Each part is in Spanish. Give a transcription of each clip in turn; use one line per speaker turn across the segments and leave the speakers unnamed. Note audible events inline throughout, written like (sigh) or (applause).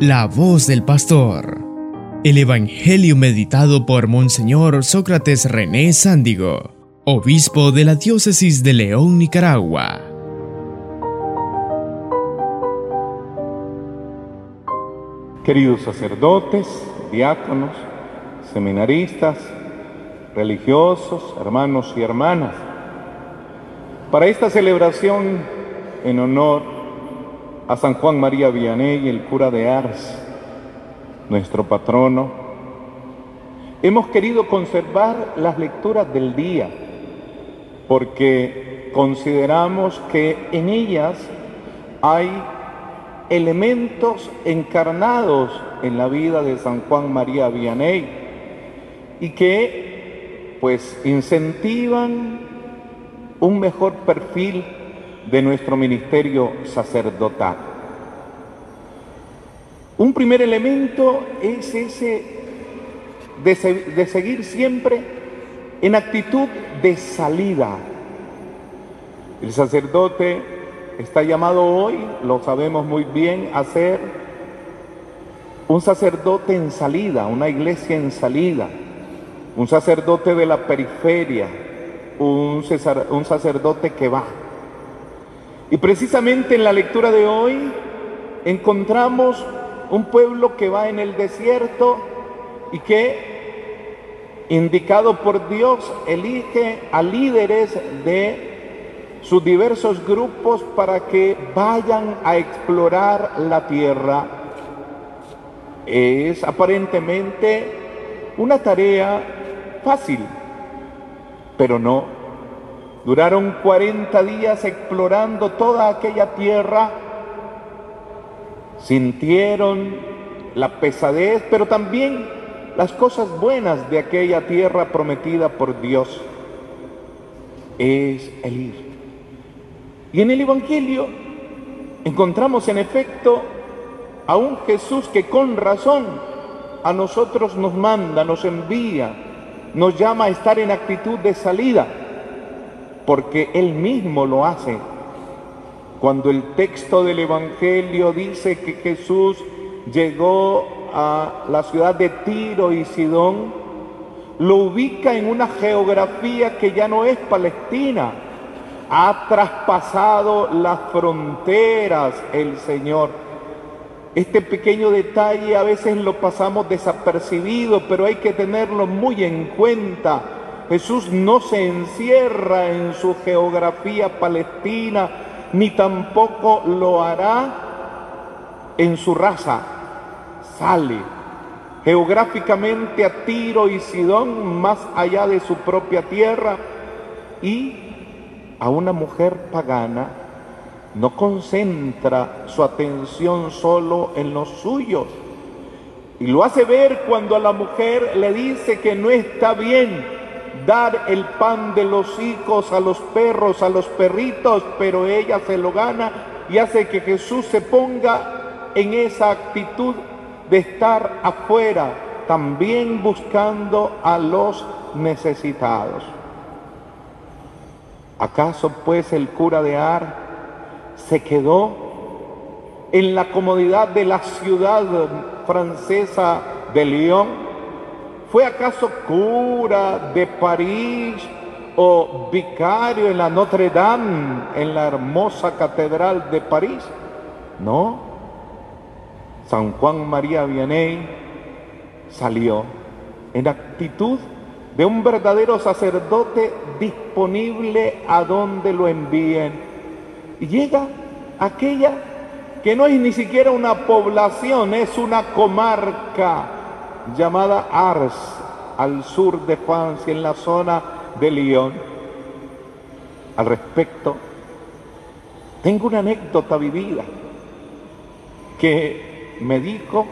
La voz del pastor. El Evangelio meditado por Monseñor Sócrates René Sándigo, obispo de la diócesis de León, Nicaragua.
Queridos sacerdotes, diáconos, seminaristas, religiosos, hermanos y hermanas, para esta celebración en honor a San Juan María Vianney, el cura de Ars, nuestro patrono. Hemos querido conservar las lecturas del día porque consideramos que en ellas hay elementos encarnados en la vida de San Juan María Vianney y que pues incentivan un mejor perfil de nuestro ministerio sacerdotal. Un primer elemento es ese de, seguir siempre en actitud de salida. El sacerdote está llamado hoy, lo sabemos muy bien, a ser un sacerdote en salida, una iglesia en salida, un sacerdote de la periferia, un, un sacerdote que va. Y precisamente en la lectura de hoy encontramos un pueblo que va en el desierto y que, indicado por Dios, elige a líderes de sus diversos grupos para que vayan a explorar la tierra. Es aparentemente una tarea fácil, pero no Duraron 40 días explorando toda aquella tierra. Sintieron la pesadez, pero también las cosas buenas de aquella tierra prometida por Dios. Es el ir. Y en el Evangelio encontramos en efecto a un Jesús que con razón a nosotros nos manda, nos envía, nos llama a estar en actitud de salida porque Él mismo lo hace. Cuando el texto del Evangelio dice que Jesús llegó a la ciudad de Tiro y Sidón, lo ubica en una geografía que ya no es Palestina. Ha traspasado las fronteras el Señor. Este pequeño detalle a veces lo pasamos desapercibido, pero hay que tenerlo muy en cuenta Jesús no se encierra en su geografía palestina, ni tampoco lo hará en su raza. Sale geográficamente a Tiro y Sidón, más allá de su propia tierra, y a una mujer pagana no concentra su atención solo en los suyos. Y lo hace ver cuando a la mujer le dice que no está bien dar el pan de los hijos a los perros, a los perritos, pero ella se lo gana y hace que Jesús se ponga en esa actitud de estar afuera, también buscando a los necesitados. ¿Acaso pues el cura de Ar se quedó en la comodidad de la ciudad francesa de Lyon? ¿Fue acaso cura de París o vicario en la Notre Dame, en la hermosa catedral de París? No. San Juan María Vianney salió en actitud de un verdadero sacerdote disponible a donde lo envíen. Y llega aquella que no es ni siquiera una población, es una comarca llamada Ars, al sur de Francia, en la zona de Lyon. Al respecto, tengo una anécdota vivida que me dijo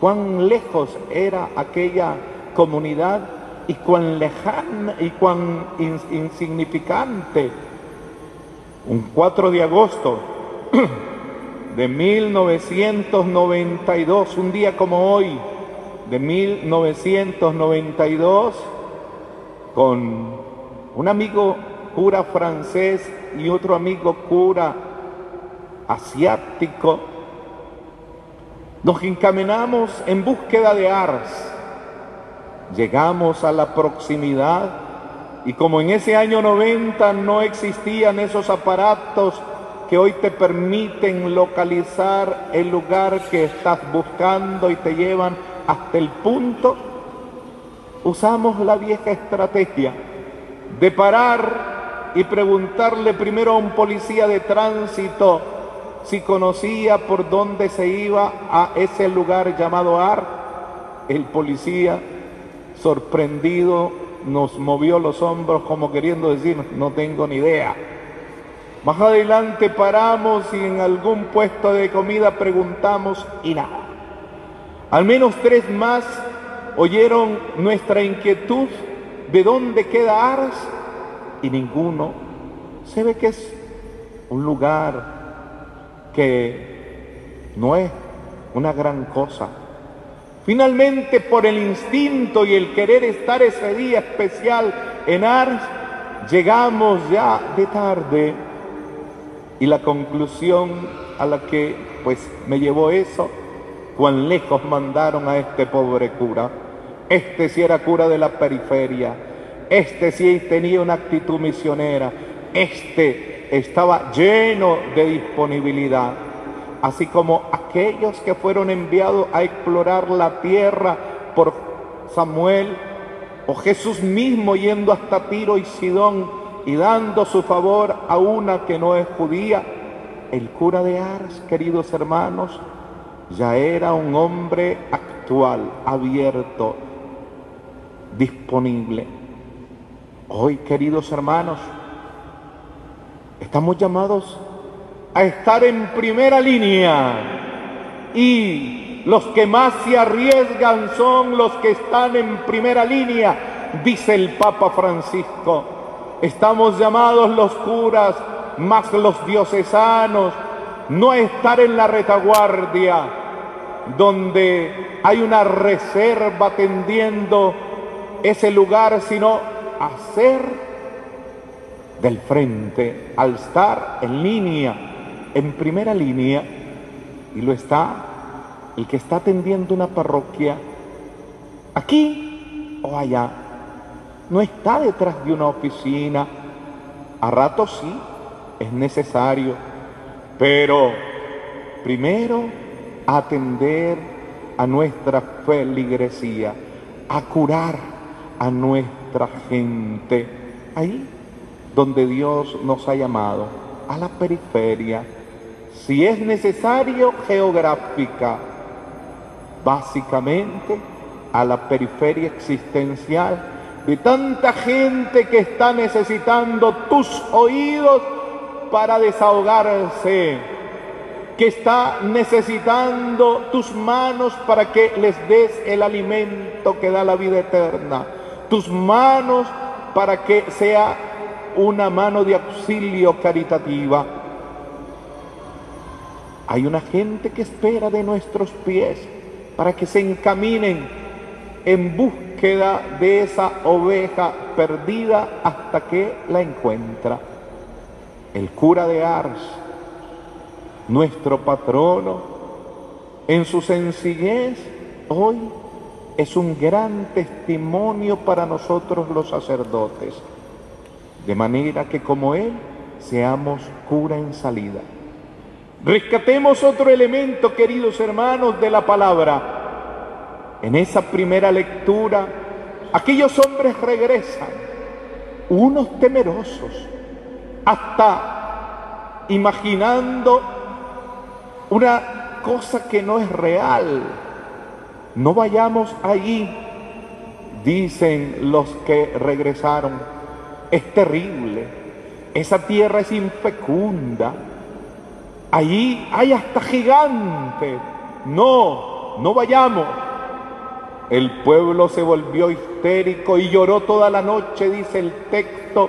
cuán lejos era aquella comunidad y cuán lejana y cuán insignificante. Un 4 de agosto (clears throat) de 1992, un día como hoy, de 1992 con un amigo cura francés y otro amigo cura asiático, Nos encaminamos en búsqueda de Ars. Llegamos a la proximidad y como en ese año 90 no existían esos aparatos que hoy te permiten localizar el lugar que estás buscando y te llevan hasta el punto, usamos la vieja estrategia de parar y preguntarle primero a un policía de tránsito si conocía por dónde se iba a ese lugar llamado Ar. El policía, sorprendido, nos movió los hombros como queriendo decir, no tengo ni idea. Más adelante paramos y en algún puesto de comida preguntamos y nada. Al menos tres más oyeron nuestra inquietud de dónde queda Ars y ninguno se ve que es un lugar que no es una gran cosa. Finalmente, por el instinto y el querer estar ese día especial en Ars, llegamos ya de tarde y la conclusión a la que pues me llevó eso, cuán lejos mandaron a este pobre cura. Este sí era cura de la periferia, este sí tenía una actitud misionera, este estaba lleno de disponibilidad, así como aquellos que fueron enviados a explorar la tierra por Samuel o Jesús mismo yendo hasta Tiro y Sidón y dando su favor a una que no es judía, el cura de Ars, queridos hermanos, ya era un hombre actual, abierto, disponible. Hoy, queridos hermanos, estamos llamados a estar en primera línea y los que más se arriesgan son los que están en primera línea, dice el Papa Francisco. Estamos llamados los curas, más los diocesanos, no estar en la retaguardia, donde hay una reserva tendiendo ese lugar, sino hacer del frente, al estar en línea, en primera línea, y lo está el que está atendiendo una parroquia, aquí o allá no está detrás de una oficina. A ratos sí, es necesario, pero primero atender a nuestra feligresía, a curar a nuestra gente, ahí donde Dios nos ha llamado, a la periferia, si es necesario, geográfica, básicamente a la periferia existencial. De tanta gente que está necesitando tus oídos para desahogarse, que está necesitando tus manos para que les des el alimento que da la vida eterna, tus manos para que sea una mano de auxilio caritativa. Hay una gente que espera de nuestros pies para que se encaminen en busca queda de esa oveja perdida hasta que la encuentra. El cura de Ars, nuestro patrono, en su sencillez, hoy es un gran testimonio para nosotros los sacerdotes, de manera que como Él seamos cura en salida. Rescatemos otro elemento, queridos hermanos, de la palabra en esa primera lectura, aquellos hombres regresan, unos temerosos, hasta imaginando una cosa que no es real. No vayamos allí, dicen los que regresaron. Es terrible, esa tierra es infecunda, allí hay hasta gigantes. No, no vayamos. El pueblo se volvió histérico y lloró toda la noche, dice el texto,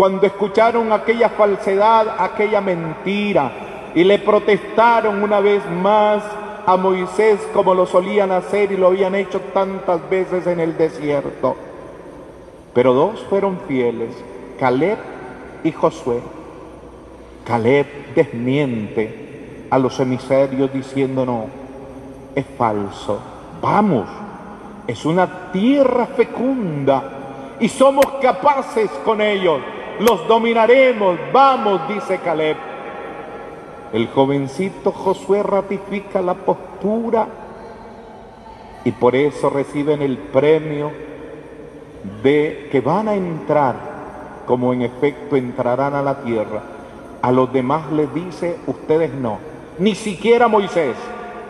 cuando escucharon aquella falsedad, aquella mentira, y le protestaron una vez más a Moisés como lo solían hacer y lo habían hecho tantas veces en el desierto. Pero dos fueron fieles, Caleb y Josué. Caleb desmiente a los emisarios diciendo no, es falso. Vamos, es una tierra fecunda y somos capaces con ellos. Los dominaremos, vamos, dice Caleb. El jovencito Josué ratifica la postura y por eso reciben el premio de que van a entrar, como en efecto entrarán a la tierra. A los demás les dice, ustedes no, ni siquiera Moisés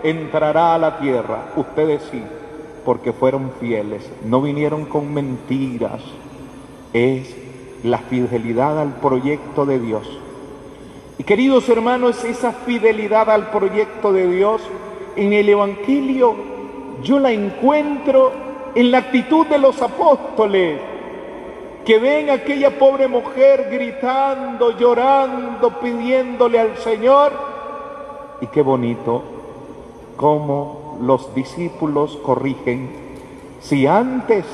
entrará a la tierra, ustedes sí, porque fueron fieles, no vinieron con mentiras, es la fidelidad al proyecto de Dios. Y queridos hermanos, esa fidelidad al proyecto de Dios en el Evangelio yo la encuentro en la actitud de los apóstoles, que ven a aquella pobre mujer gritando, llorando, pidiéndole al Señor. Y qué bonito cómo los discípulos corrigen. Si antes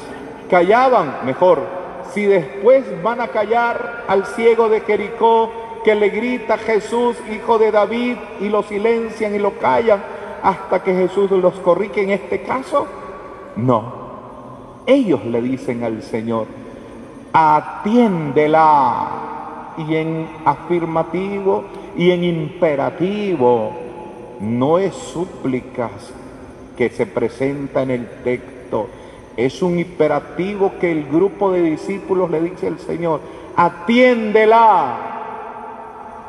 callaban, mejor. Si después van a callar al ciego de Jericó que le grita Jesús, hijo de David, y lo silencian y lo callan hasta que Jesús los corrige en este caso, no. Ellos le dicen al Señor, atiéndela. Y en afirmativo y en imperativo, no es súplicas que se presenta en el texto, es un imperativo que el grupo de discípulos le dice al Señor, atiéndela.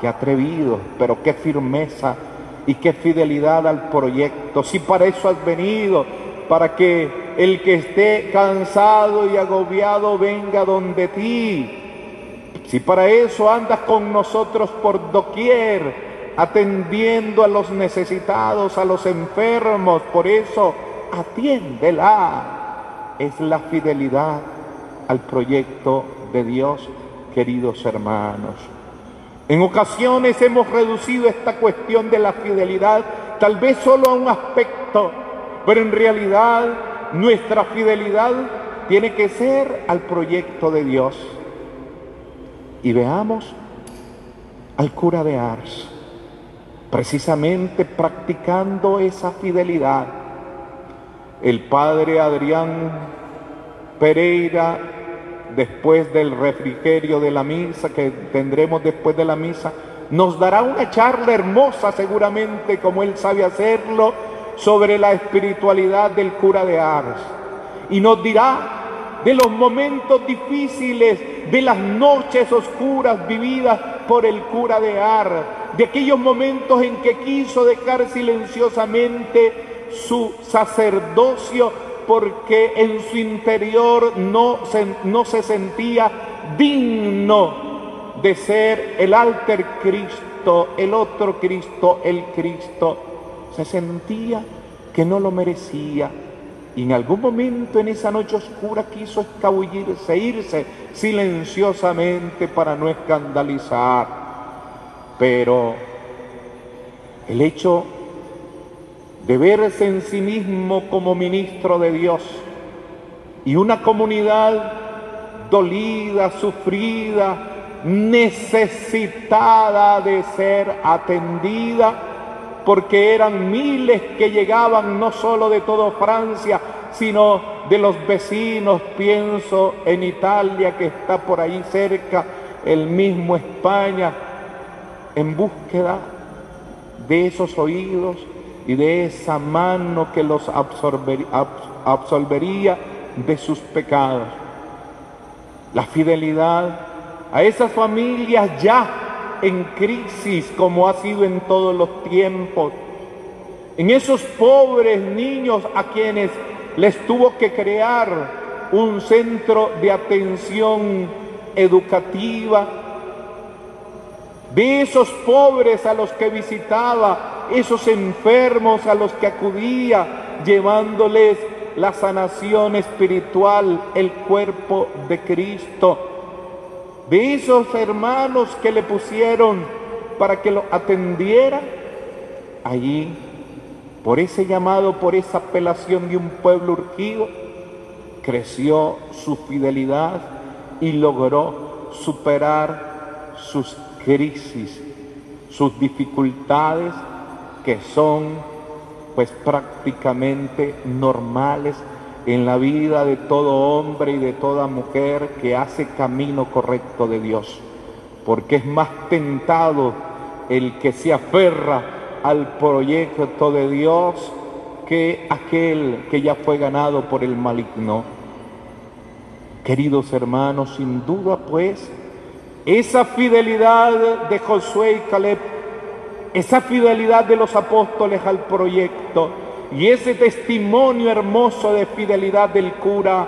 Qué atrevido, pero qué firmeza y qué fidelidad al proyecto. Si para eso has venido, para que el que esté cansado y agobiado venga donde ti. Si para eso andas con nosotros por doquier, atendiendo a los necesitados, a los enfermos, por eso atiéndela. Es la fidelidad al proyecto de Dios, queridos hermanos. En ocasiones hemos reducido esta cuestión de la fidelidad tal vez solo a un aspecto, pero en realidad nuestra fidelidad tiene que ser al proyecto de Dios. Y veamos al cura de Ars, precisamente practicando esa fidelidad. El padre Adrián Pereira, después del refrigerio de la misa que tendremos después de la misa, nos dará una charla hermosa seguramente como él sabe hacerlo sobre la espiritualidad del cura de Ars. Y nos dirá de los momentos difíciles, de las noches oscuras vividas por el cura de Ars, de aquellos momentos en que quiso dejar silenciosamente su sacerdocio porque en su interior no se, no se sentía digno de ser el alter Cristo, el otro Cristo, el Cristo se sentía que no lo merecía y en algún momento en esa noche oscura quiso escabullirse, irse silenciosamente para no escandalizar. Pero el hecho de verse en sí mismo como ministro de Dios. Y una comunidad dolida, sufrida, necesitada de ser atendida, porque eran miles que llegaban no solo de toda Francia, sino de los vecinos, pienso en Italia que está por ahí cerca, el mismo España, en búsqueda de esos oídos y de esa mano que los absolvería de sus pecados. La fidelidad a esas familias ya en crisis como ha sido en todos los tiempos, en esos pobres niños a quienes les tuvo que crear un centro de atención educativa, de esos pobres a los que visitaba, esos enfermos a los que acudía, llevándoles la sanación espiritual, el cuerpo de Cristo. De esos hermanos que le pusieron para que lo atendiera, allí, por ese llamado, por esa apelación de un pueblo urgido, creció su fidelidad y logró superar sus crisis, sus dificultades, que son pues prácticamente normales en la vida de todo hombre y de toda mujer que hace camino correcto de Dios, porque es más tentado el que se aferra al proyecto de Dios que aquel que ya fue ganado por el maligno. Queridos hermanos, sin duda pues, esa fidelidad de Josué y Caleb, esa fidelidad de los apóstoles al proyecto y ese testimonio hermoso de fidelidad del cura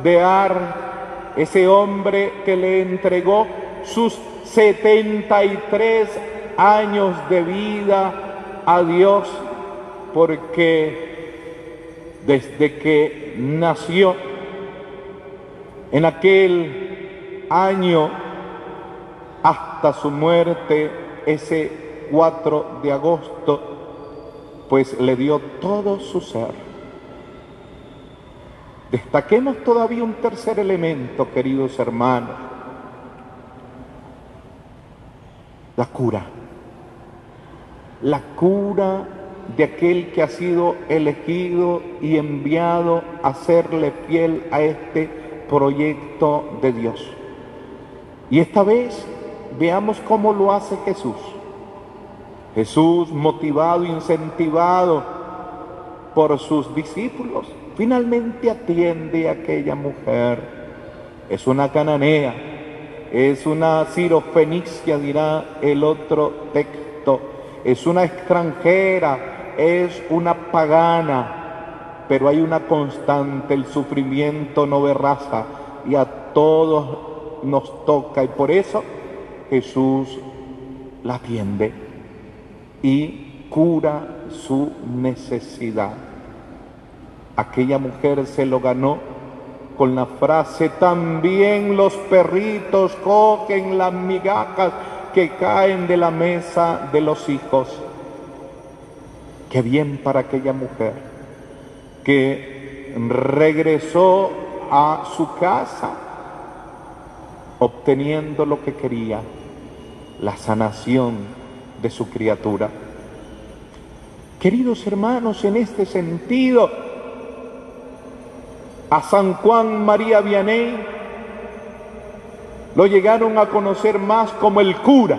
de Ar, ese hombre que le entregó sus 73 años de vida a Dios, porque desde que nació en aquel año hasta su muerte ese 4 de agosto, pues le dio todo su ser. Destaquemos todavía un tercer elemento, queridos hermanos, la cura. La cura de aquel que ha sido elegido y enviado a serle fiel a este proyecto de Dios. Y esta vez Veamos cómo lo hace Jesús. Jesús, motivado, incentivado por sus discípulos, finalmente atiende a aquella mujer. Es una cananea, es una cirofenicia, dirá el otro texto, es una extranjera, es una pagana, pero hay una constante, el sufrimiento no ve y a todos nos toca y por eso Jesús la atiende y cura su necesidad. Aquella mujer se lo ganó con la frase, también los perritos cogen las migajas que caen de la mesa de los hijos. Qué bien para aquella mujer que regresó a su casa obteniendo lo que quería la sanación de su criatura. Queridos hermanos, en este sentido, a San Juan María Vianney lo llegaron a conocer más como el cura.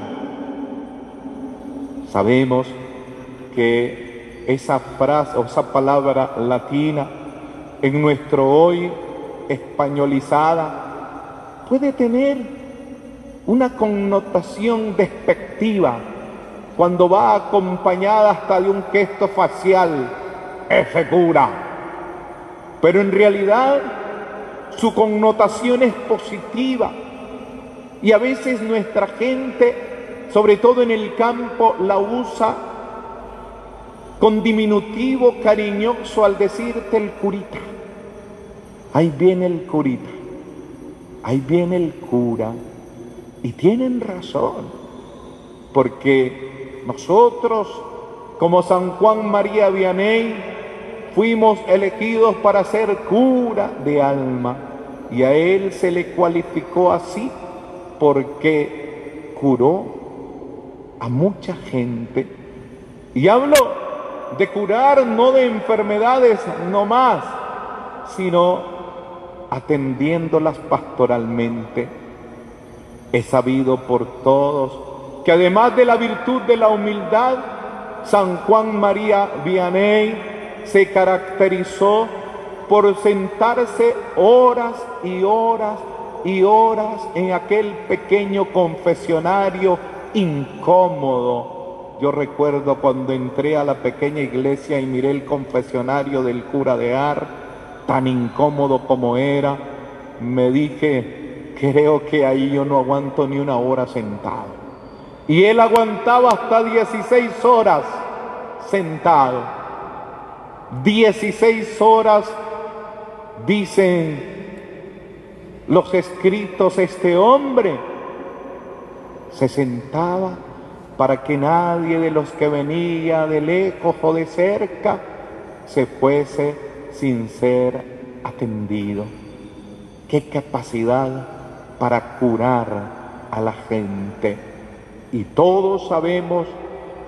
Sabemos que esa frase o esa palabra latina en nuestro hoy españolizada puede tener una connotación despectiva cuando va acompañada hasta de un gesto facial, ese cura. Pero en realidad su connotación es positiva y a veces nuestra gente, sobre todo en el campo, la usa con diminutivo cariñoso al decirte el curita. Ahí viene el curita, ahí viene el cura. Y tienen razón, porque nosotros, como San Juan María Vianney, fuimos elegidos para ser cura de alma y a él se le cualificó así porque curó a mucha gente. Y hablo de curar no de enfermedades no más, sino atendiéndolas pastoralmente es sabido por todos que además de la virtud de la humildad, San Juan María Vianney se caracterizó por sentarse horas y horas y horas en aquel pequeño confesionario incómodo. Yo recuerdo cuando entré a la pequeña iglesia y miré el confesionario del cura de Ar, tan incómodo como era, me dije, creo que ahí yo no aguanto ni una hora sentado. Y él aguantaba hasta 16 horas sentado. 16 horas, dicen los escritos, este hombre se sentaba para que nadie de los que venía de lejos o de cerca se fuese sin ser atendido. Qué capacidad para curar a la gente. Y todos sabemos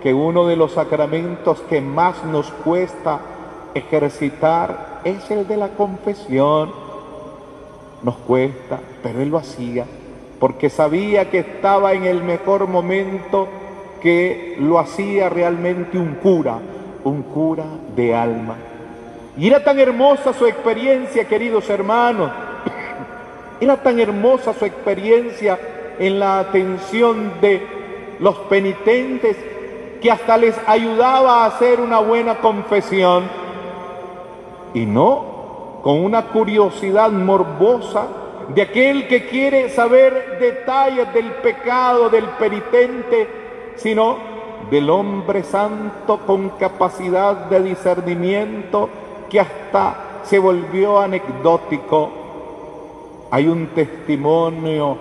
que uno de los sacramentos que más nos cuesta ejercitar es el de la confesión. Nos cuesta, pero él lo hacía porque sabía que estaba en el mejor momento que lo hacía realmente un cura, un cura de alma. Y era tan hermosa su experiencia, queridos hermanos, era tan hermosa su experiencia en la atención de los penitentes que hasta les ayudaba a hacer una buena confesión. Y no con una curiosidad morbosa de aquel que quiere saber detalles del pecado del penitente, sino del hombre santo con capacidad de discernimiento que hasta se volvió anecdótico. Hay un testimonio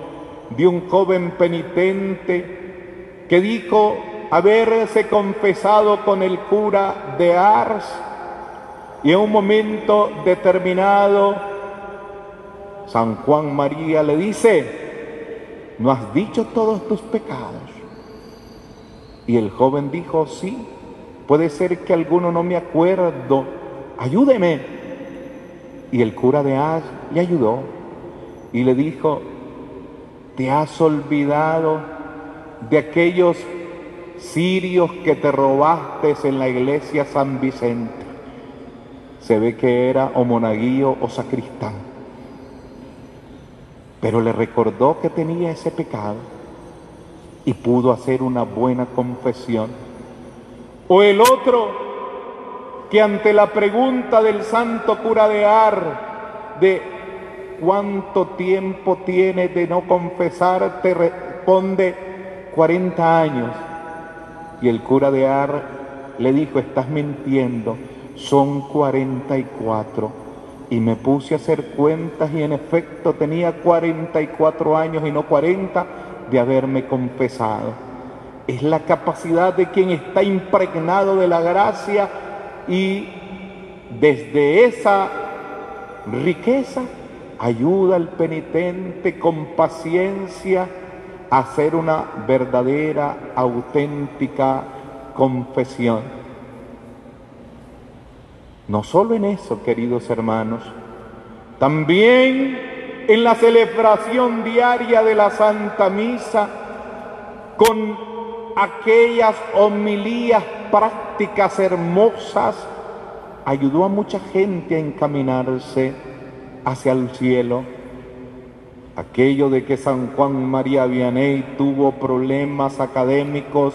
de un joven penitente que dijo haberse confesado con el cura de Ars y en un momento determinado San Juan María le dice, ¿no has dicho todos tus pecados? Y el joven dijo, sí, puede ser que alguno no me acuerdo, ayúdeme. Y el cura de Ars le ayudó y le dijo, te has olvidado de aquellos sirios que te robaste en la iglesia San Vicente. Se ve que era o monaguillo o sacristán. Pero le recordó que tenía ese pecado y pudo hacer una buena confesión. O el otro que ante la pregunta del santo cura de Ar de cuánto tiempo tiene de no confesar, te responde 40 años. Y el cura de Ar le dijo, estás mintiendo, son 44. Y me puse a hacer cuentas y en efecto tenía 44 años y no 40 de haberme confesado. Es la capacidad de quien está impregnado de la gracia y desde esa riqueza ayuda al penitente con paciencia a hacer una verdadera, auténtica confesión. No solo en eso, queridos hermanos, también en la celebración diaria de la Santa Misa, con aquellas homilías prácticas hermosas, ayudó a mucha gente a encaminarse hacia el cielo. Aquello de que San Juan María Vianney tuvo problemas académicos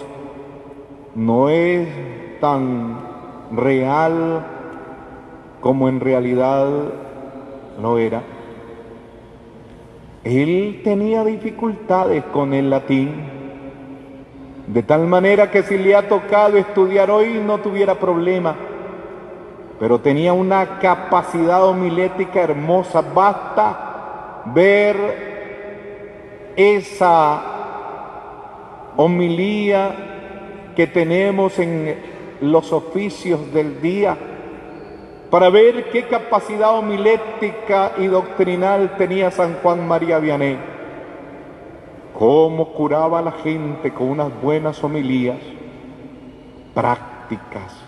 no es tan real como en realidad lo era. Él tenía dificultades con el latín, de tal manera que si le ha tocado estudiar hoy no tuviera problema pero tenía una capacidad homilética hermosa. Basta ver esa homilía que tenemos en los oficios del día para ver qué capacidad homilética y doctrinal tenía San Juan María Vianney. Cómo curaba a la gente con unas buenas homilías prácticas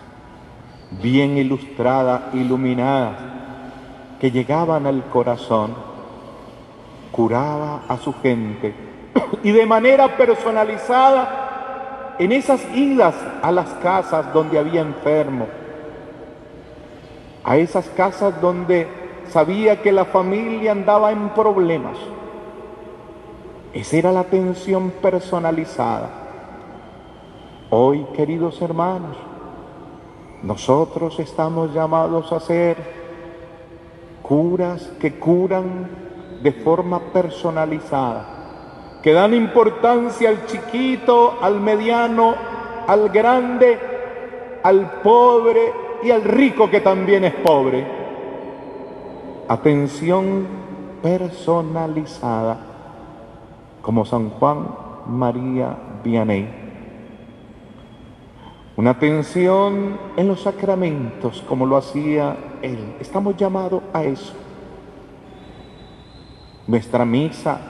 bien ilustradas, iluminadas, que llegaban al corazón, curaba a su gente (clears throat) y de manera personalizada en esas idas a las casas donde había enfermos, a esas casas donde sabía que la familia andaba en problemas. Esa era la atención personalizada. Hoy, queridos hermanos, nosotros estamos llamados a ser curas que curan de forma personalizada, que dan importancia al chiquito, al mediano, al grande, al pobre y al rico que también es pobre. Atención personalizada, como San Juan María Vianney. Una atención en los sacramentos como lo hacía Él. Estamos llamados a eso. Nuestra misa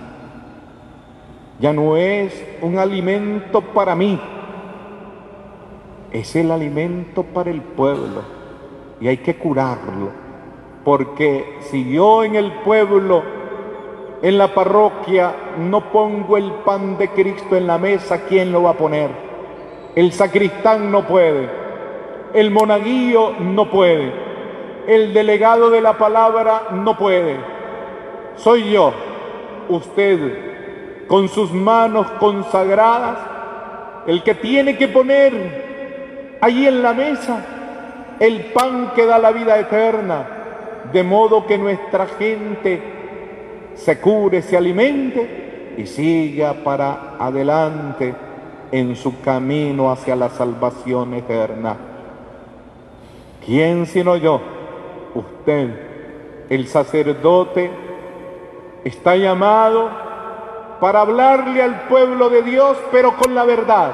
ya no es un alimento para mí, es el alimento para el pueblo y hay que curarlo. Porque si yo en el pueblo, en la parroquia, no pongo el pan de Cristo en la mesa, ¿quién lo va a poner? El sacristán no puede, el monaguillo no puede, el delegado de la palabra no puede. Soy yo, usted, con sus manos consagradas, el que tiene que poner allí en la mesa el pan que da la vida eterna, de modo que nuestra gente se cure, se alimente y siga para adelante en su camino hacia la salvación eterna. ¿Quién sino yo? Usted, el sacerdote, está llamado para hablarle al pueblo de Dios, pero con la verdad,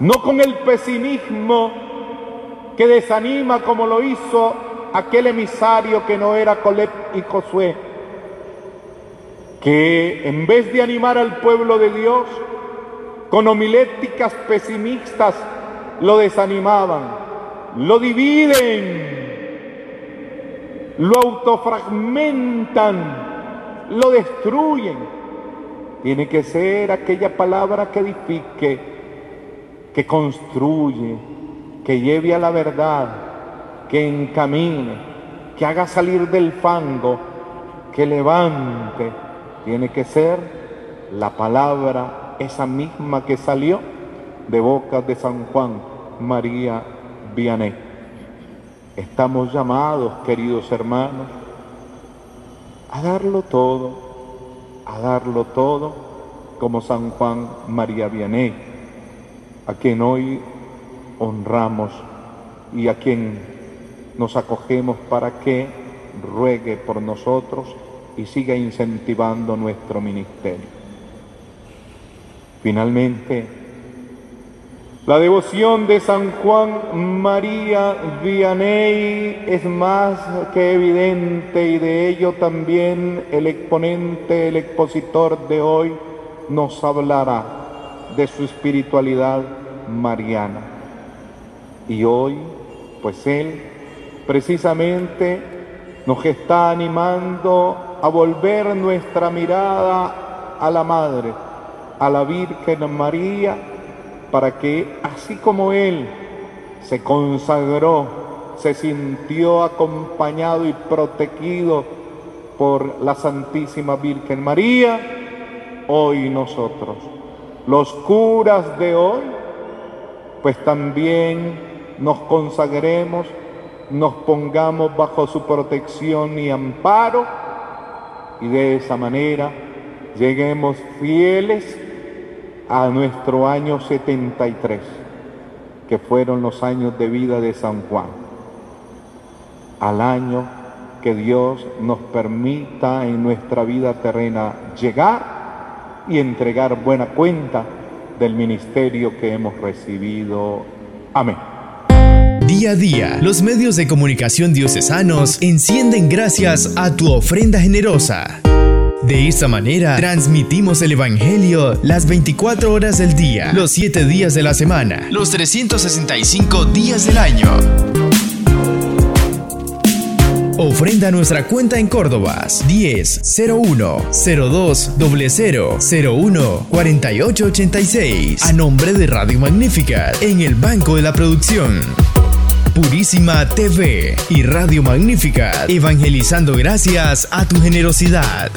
no con el pesimismo que desanima como lo hizo aquel emisario que no era Colep y Josué, que en vez de animar al pueblo de Dios con homiléticas pesimistas, lo desanimaban, lo dividen, lo autofragmentan, lo destruyen. Tiene que ser aquella palabra que edifique, que construye, que lleve a la verdad, que encamine, que haga salir del fango, que levante. Tiene que ser la palabra esa misma que salió de boca de San Juan María Vianney. Estamos llamados, queridos hermanos, a darlo todo, a darlo todo, como San Juan María Vianney, a quien hoy honramos y a quien nos acogemos para que ruegue por nosotros y siga incentivando nuestro ministerio. Finalmente, la devoción de San Juan María Vianney es más que evidente y de ello también el exponente, el expositor de hoy nos hablará de su espiritualidad mariana. Y hoy, pues él precisamente nos está animando a volver nuestra mirada a la Madre, a la Virgen María, para que así como Él se consagró, se sintió acompañado y protegido por la Santísima Virgen María, hoy nosotros, los curas de hoy, pues también nos consagremos, nos pongamos bajo su protección y amparo y de esa manera lleguemos fieles a nuestro año 73, que fueron los años de vida de San Juan, al año que Dios nos permita en nuestra vida terrena llegar y entregar buena cuenta del ministerio que hemos recibido. Amén.
Día a día, los medios de comunicación diocesanos encienden gracias a tu ofrenda generosa. De esta manera, transmitimos el Evangelio las 24 horas del día, los 7 días de la semana, los 365 días del año. Ofrenda nuestra cuenta en Córdoba 10 01 02 00 01 48 86 a nombre de Radio Magnífica en el Banco de la Producción. Purísima TV y Radio Magnífica, evangelizando gracias a tu generosidad.